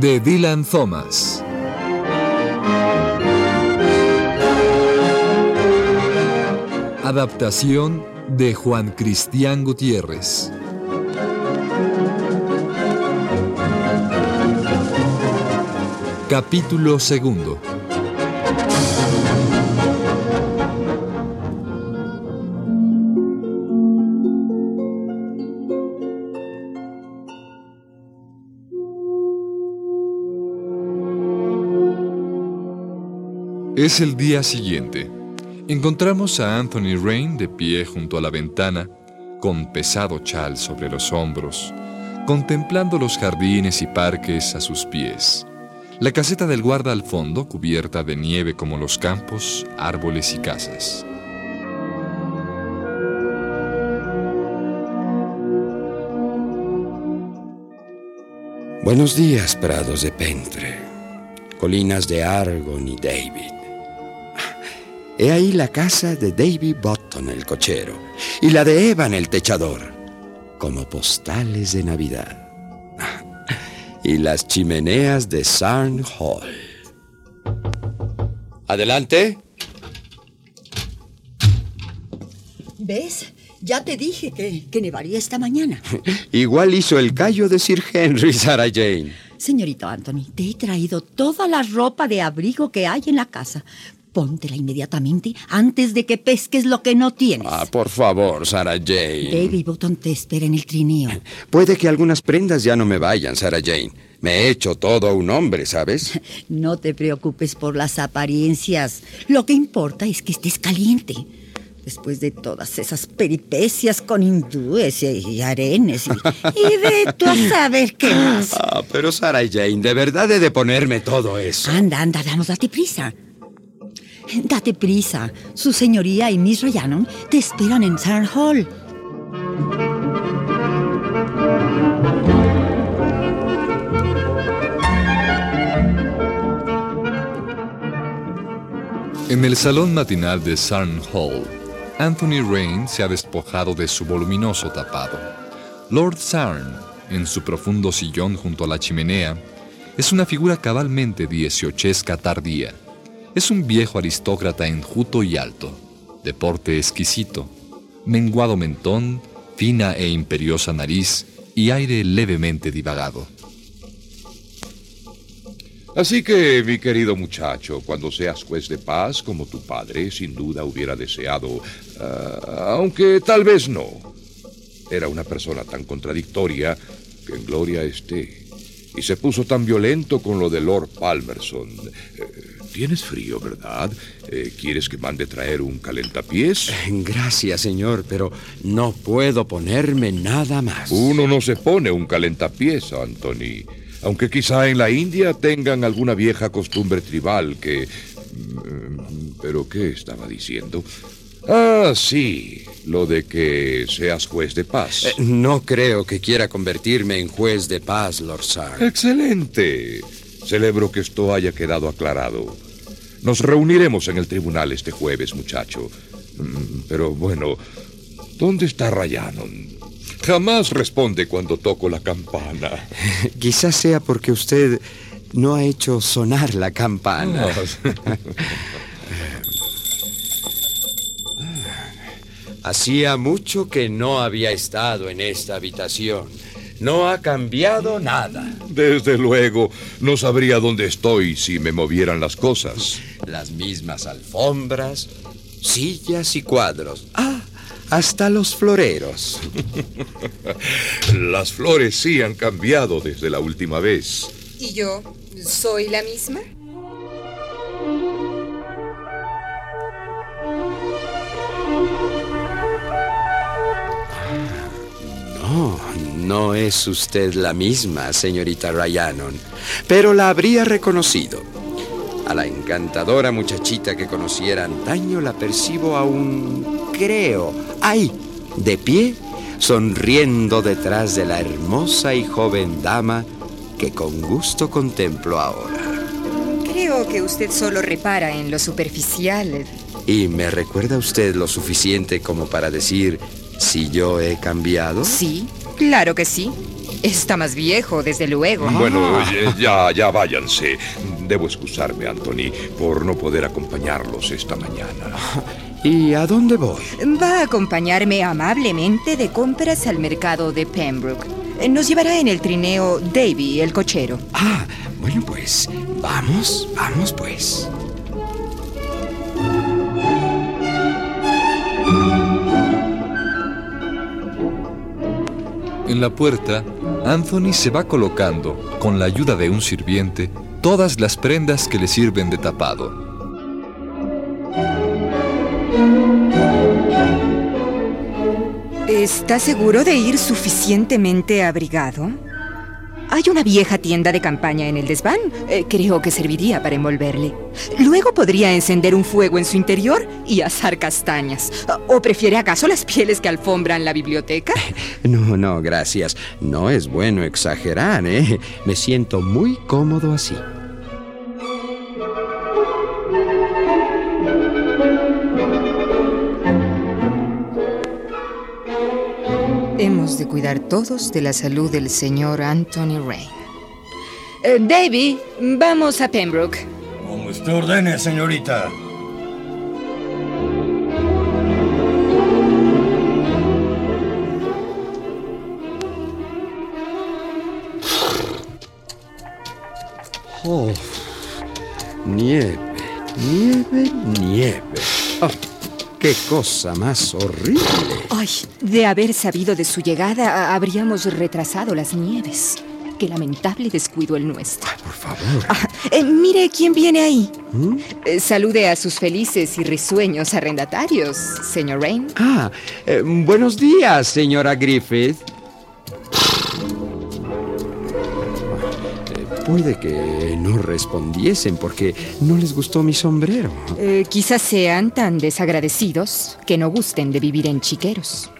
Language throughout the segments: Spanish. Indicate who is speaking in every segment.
Speaker 1: De Dylan Thomas. Adaptación de Juan Cristián Gutiérrez. Capítulo segundo. Es el día siguiente. Encontramos a Anthony Rain de pie junto a la ventana, con pesado chal sobre los hombros, contemplando los jardines y parques a sus pies. La caseta del guarda al fondo, cubierta de nieve como los campos, árboles y casas.
Speaker 2: Buenos días, prados de Pentre, colinas de Argon y David. He ahí la casa de David Button, el cochero, y la de Evan, el techador, como postales de Navidad. Y las chimeneas de Sarn Hall. Adelante.
Speaker 3: ¿Ves? Ya te dije que, que nevaría esta mañana.
Speaker 2: Igual hizo el callo de Sir Henry, Sarah Jane.
Speaker 3: Señorito Anthony, te he traído toda la ropa de abrigo que hay en la casa. Póntela inmediatamente antes de que pesques lo que no tienes.
Speaker 2: Ah, por favor, Sarah Jane.
Speaker 3: David Button te espera en el trineo.
Speaker 2: Puede que algunas prendas ya no me vayan, Sarah Jane. Me he hecho todo un hombre, ¿sabes?
Speaker 3: No te preocupes por las apariencias. Lo que importa es que estés caliente. Después de todas esas peripecias con hindúes y arenes y, y de tú a saber qué más.
Speaker 2: Ah, pero Sarah Jane, de verdad he de ponerme todo eso.
Speaker 3: Anda, anda, vamos, date prisa. Date prisa. Su señoría y Miss Ryannon te esperan en Sarn Hall.
Speaker 1: En el salón matinal de Sarn Hall, Anthony Rain se ha despojado de su voluminoso tapado. Lord Sarn, en su profundo sillón junto a la chimenea, es una figura cabalmente dieciochesca tardía. Es un viejo aristócrata enjuto y alto, de porte exquisito, menguado mentón, fina e imperiosa nariz y aire levemente divagado.
Speaker 4: Así que, mi querido muchacho, cuando seas juez de paz, como tu padre sin duda hubiera deseado, ah, aunque tal vez no, era una persona tan contradictoria que en gloria esté. Y se puso tan violento con lo de Lord Palmerson. Tienes frío, ¿verdad? Eh, ¿Quieres que mande traer un calentapiés?
Speaker 2: Gracias, señor, pero no puedo ponerme nada más.
Speaker 4: Uno no se pone un calentapiés, Anthony. Aunque quizá en la India tengan alguna vieja costumbre tribal que... mm, ¿Pero qué estaba diciendo? Ah, sí, lo de que seas juez de paz.
Speaker 2: Eh, no creo que quiera convertirme en juez de paz, Lord Sarn.
Speaker 4: Excelente. Celebro que esto haya quedado aclarado. Nos reuniremos en el tribunal este jueves, muchacho. Mm, Pero bueno, ¿dónde está Ryanon? Jamás responde cuando toco la campana.
Speaker 2: Quizás sea porque usted no ha hecho sonar la campana. Hacía mucho que no había estado en esta habitación. No ha cambiado nada.
Speaker 4: Desde luego, no sabría dónde estoy si me movieran las cosas.
Speaker 2: Las mismas alfombras, sillas y cuadros. Ah, hasta los floreros.
Speaker 4: Las flores sí han cambiado desde la última vez.
Speaker 5: ¿Y yo soy la misma?
Speaker 2: No, No, es usted la misma, señorita Ryanon, pero la habría reconocido. A la encantadora muchachita que conociera antaño la percibo aún, creo, ahí, de pie, sonriendo detrás de la hermosa y joven dama que con gusto contemplo ahora.
Speaker 5: Creo que usted solo repara en lo superficial.
Speaker 2: ¿Y me recuerda usted lo suficiente como para decir si yo he cambiado?
Speaker 5: Sí, claro que sí. Está más viejo, desde luego.
Speaker 4: Bueno, eh, ya, ya váyanse. Debo excusarme, Anthony, por no poder acompañarlos esta mañana.
Speaker 2: ¿Y a dónde voy?
Speaker 5: Va a acompañarme amablemente de compras al mercado de Pembroke. Nos llevará en el trineo Davy, el cochero.
Speaker 2: Ah, bueno, pues vamos, vamos pues.
Speaker 1: En la puerta, Anthony se va colocando, con la ayuda de un sirviente, todas las prendas que le sirven de tapado.
Speaker 5: ¿Está seguro de ir suficientemente abrigado? Hay una vieja tienda de campaña en el desván. Eh, creo que serviría para envolverle. Luego podría encender un fuego en su interior y asar castañas. ¿O prefiere acaso las pieles que alfombran la biblioteca?
Speaker 2: No, no, gracias. No es bueno exagerar, ¿eh? Me siento muy cómodo así.
Speaker 5: Hemos de cuidar todos de la salud del señor Anthony Rain. Eh, Davy, vamos a Pembroke.
Speaker 6: Como usted ordene, señorita.
Speaker 2: Oh, nieve, nieve, nieve. Oh, qué cosa más horrible.
Speaker 5: Ay, de haber sabido de su llegada, habríamos retrasado las nieves. Qué lamentable descuido el nuestro.
Speaker 2: Por favor.
Speaker 5: Ah, eh, mire quién viene ahí. Eh, salude a sus felices y risueños arrendatarios, señor Rain.
Speaker 2: Ah, eh, buenos días, señora Griffith. Puede que no respondiesen porque no les gustó mi sombrero.
Speaker 5: Eh, quizás sean tan desagradecidos que no gusten de vivir en chiqueros.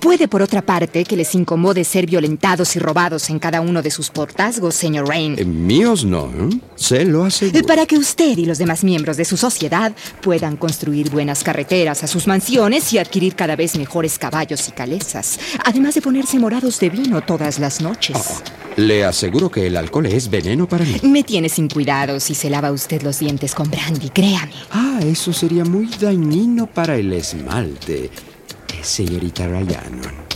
Speaker 5: Puede, por otra parte, que les incomode ser violentados y robados en cada uno de sus portazgos, señor Rain.
Speaker 2: Eh, míos no, ¿eh? se lo
Speaker 5: Eh,
Speaker 2: aseguro.
Speaker 5: Para que usted y los demás miembros de su sociedad puedan construir buenas carreteras a sus mansiones y adquirir cada vez mejores caballos y calesas, además de ponerse morados de vino todas las noches.
Speaker 2: Le aseguro que el alcohol es veneno para mí.
Speaker 5: Me tiene sin cuidado si se lava usted los dientes con brandy, créame.
Speaker 2: Ah, eso sería muy dañino para el esmalte, eh, señorita Ryanon.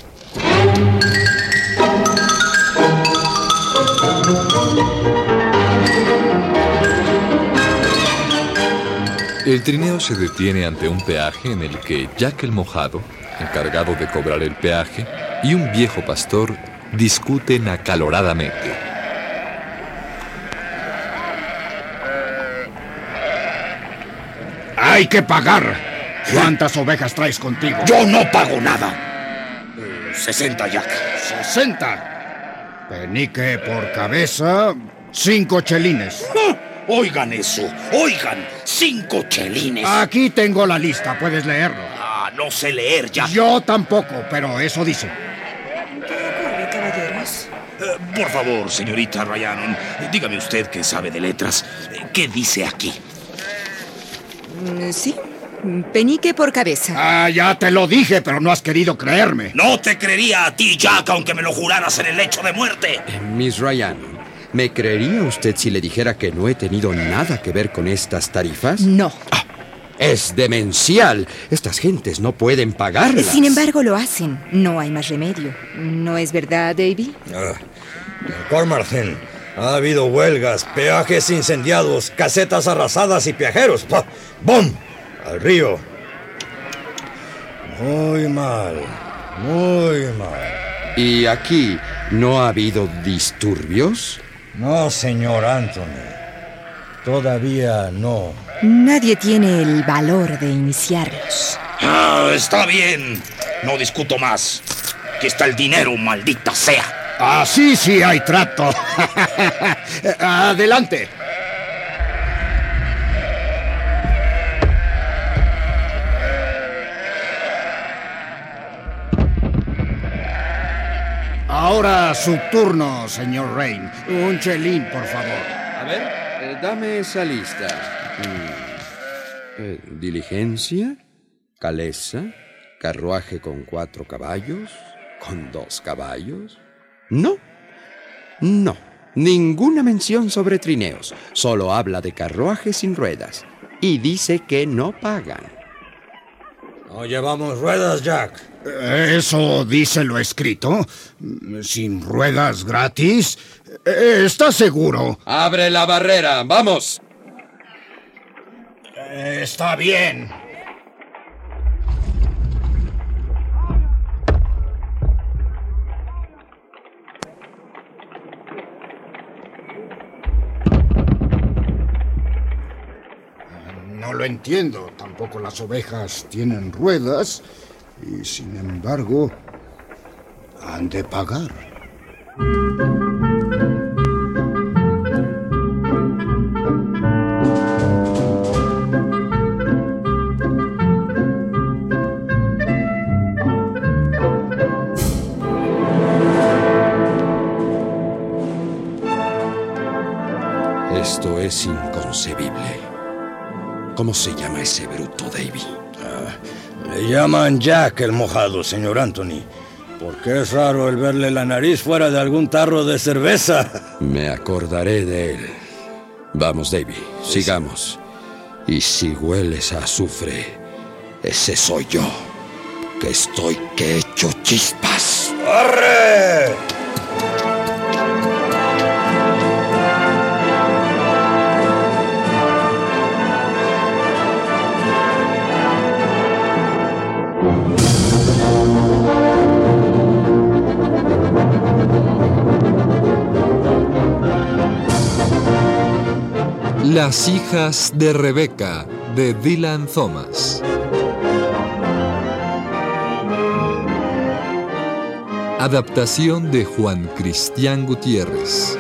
Speaker 1: El trineo se detiene ante un peaje en el que Jack el Mojado, encargado de cobrar el peaje, y un viejo pastor discuten acaloradamente.
Speaker 7: Hay que pagar. ¿Cuántas ovejas traes contigo?
Speaker 6: Yo no pago nada. Eh, 60, Jack.
Speaker 7: 60. Penique por cabeza, cinco chelines.
Speaker 6: Ah, Oigan eso, oigan, cinco chelines.
Speaker 7: Aquí tengo la lista, puedes leerlo.
Speaker 6: Ah, no sé leer, Jack.
Speaker 7: Yo tampoco, pero eso dice.
Speaker 5: caballeros?
Speaker 6: Eh, por favor, señorita Ryanon, dígame usted que sabe de letras. ¿Qué dice aquí?
Speaker 5: Mm, Sí, penique por cabeza.
Speaker 7: Ah, ya te lo dije, pero no has querido creerme.
Speaker 6: No te creería a ti, Jack, aunque me lo juraras en el lecho de muerte.
Speaker 2: Eh, Miss Ryanon, ¿me creería usted si le dijera que no he tenido nada que ver con estas tarifas?
Speaker 5: No.
Speaker 2: Es demencial. Estas gentes no pueden pagarlas.
Speaker 5: Sin embargo, lo hacen. No hay más remedio. ¿No es verdad, Davy?
Speaker 8: En Cormargen ha habido huelgas, peajes incendiados, casetas arrasadas y viajeros. ¡Pah! Al río. Muy mal, muy mal.
Speaker 2: ¿Y aquí no ha habido disturbios?
Speaker 8: No, señor Anthony. Todavía no.
Speaker 5: Nadie tiene el valor de iniciarlos.
Speaker 6: Ah, está bien. No discuto más. Aquí está el dinero, maldita sea.
Speaker 7: Así sí hay trato. Adelante. Ahora su turno, señor Rain. Un chelín, por favor.
Speaker 2: A ver, eh, dame esa lista. Mm. Eh, diligencia, calesa, carruaje con cuatro caballos, con dos caballos. No, no, ninguna mención sobre trineos. Solo habla de carruajes sin ruedas. Y dice que no pagan.
Speaker 8: No llevamos ruedas, Jack.
Speaker 7: ¿Eso dice lo escrito? ¿Sin ruedas gratis? ¿Estás seguro?
Speaker 2: ¡Abre la barrera! ¡Vamos!
Speaker 7: Está bien. No lo entiendo. Tampoco las ovejas tienen ruedas y sin embargo han de pagar.
Speaker 2: Esto es inconcebible. ¿Cómo se llama ese bruto, Davy?
Speaker 8: Le llaman Jack el mojado, señor Anthony. Porque es raro el verle la nariz fuera de algún tarro de cerveza.
Speaker 2: Me acordaré de él. Vamos, Davy, sigamos. Y si hueles a azufre, ese soy yo. Que estoy que echo chispas.
Speaker 8: ¡Arre!
Speaker 1: Las hijas de Rebeca de Dylan Thomas. Adaptación de Juan Cristián Gutiérrez.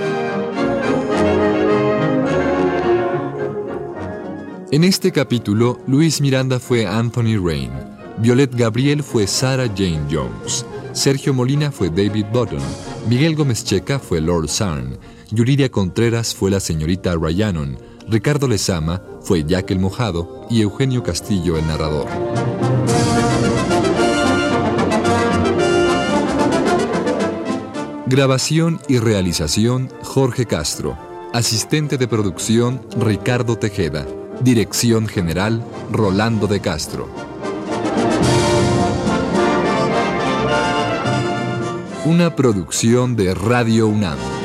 Speaker 1: En este capítulo, Luis Miranda fue Anthony Rain, Violet Gabriel fue Sarah Jane Jones, Sergio Molina fue David Button, Miguel Gómez Checa fue Lord Sarn, Yuridia Contreras fue la señorita Ryanon, Ricardo Lezama fue Jack el Mojado y Eugenio Castillo el narrador. Grabación y realización Jorge Castro. Asistente de producción Ricardo Tejeda. Dirección general Rolando de Castro. Una producción de Radio UNAM.